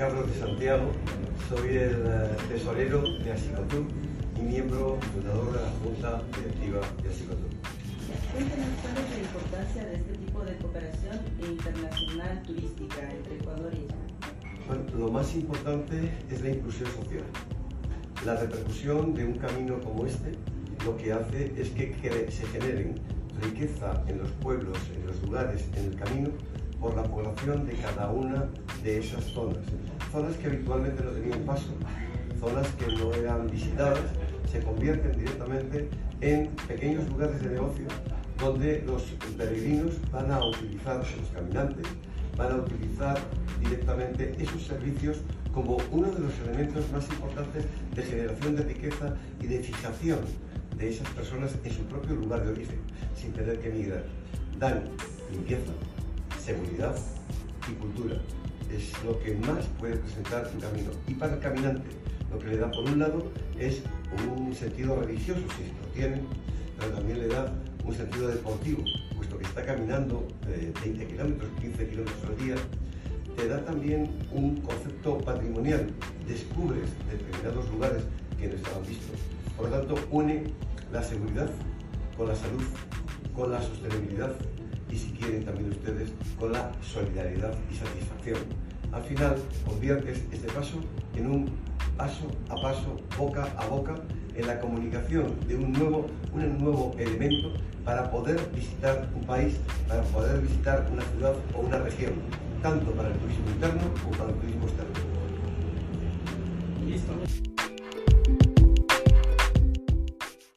Carlos de Santiago, soy el eh, tesorero de Asicotur y miembro fundador de la Junta Directiva de Asicotur. Cuéntenos cuál es la importancia de este tipo de cooperación internacional turística entre Ecuador y España. Bueno, lo más importante es la inclusión social. La repercusión de un camino como este lo que hace es que se generen riqueza en los pueblos, en los lugares, en el camino, por la población de cada una de esas zonas. Zonas que habitualmente no tenían paso, zonas que no eran visitadas, se convierten directamente en pequeños lugares de negocio donde los peregrinos van a utilizar, los caminantes, van a utilizar directamente esos servicios como uno de los elementos más importantes de generación de riqueza y de fijación de esas personas en su propio lugar de origen, sin tener que emigrar. Dan limpieza, seguridad y cultura. Es lo que más puede presentar un camino. Y para el caminante, lo que le da por un lado es un sentido religioso, si lo tiene, pero también le da un sentido deportivo, puesto que está caminando 20 eh, kilómetros, 15 kilómetros al día, te da también un concepto patrimonial, descubres determinados lugares que no estaban vistos. Por lo tanto, une la seguridad con la salud, con la sostenibilidad y si quieren también ustedes con la solidaridad y satisfacción. Al final conviertes este paso en un paso a paso, boca a boca, en la comunicación de un nuevo, un nuevo elemento para poder visitar un país, para poder visitar una ciudad o una región, tanto para el turismo interno como para el turismo externo. Listo.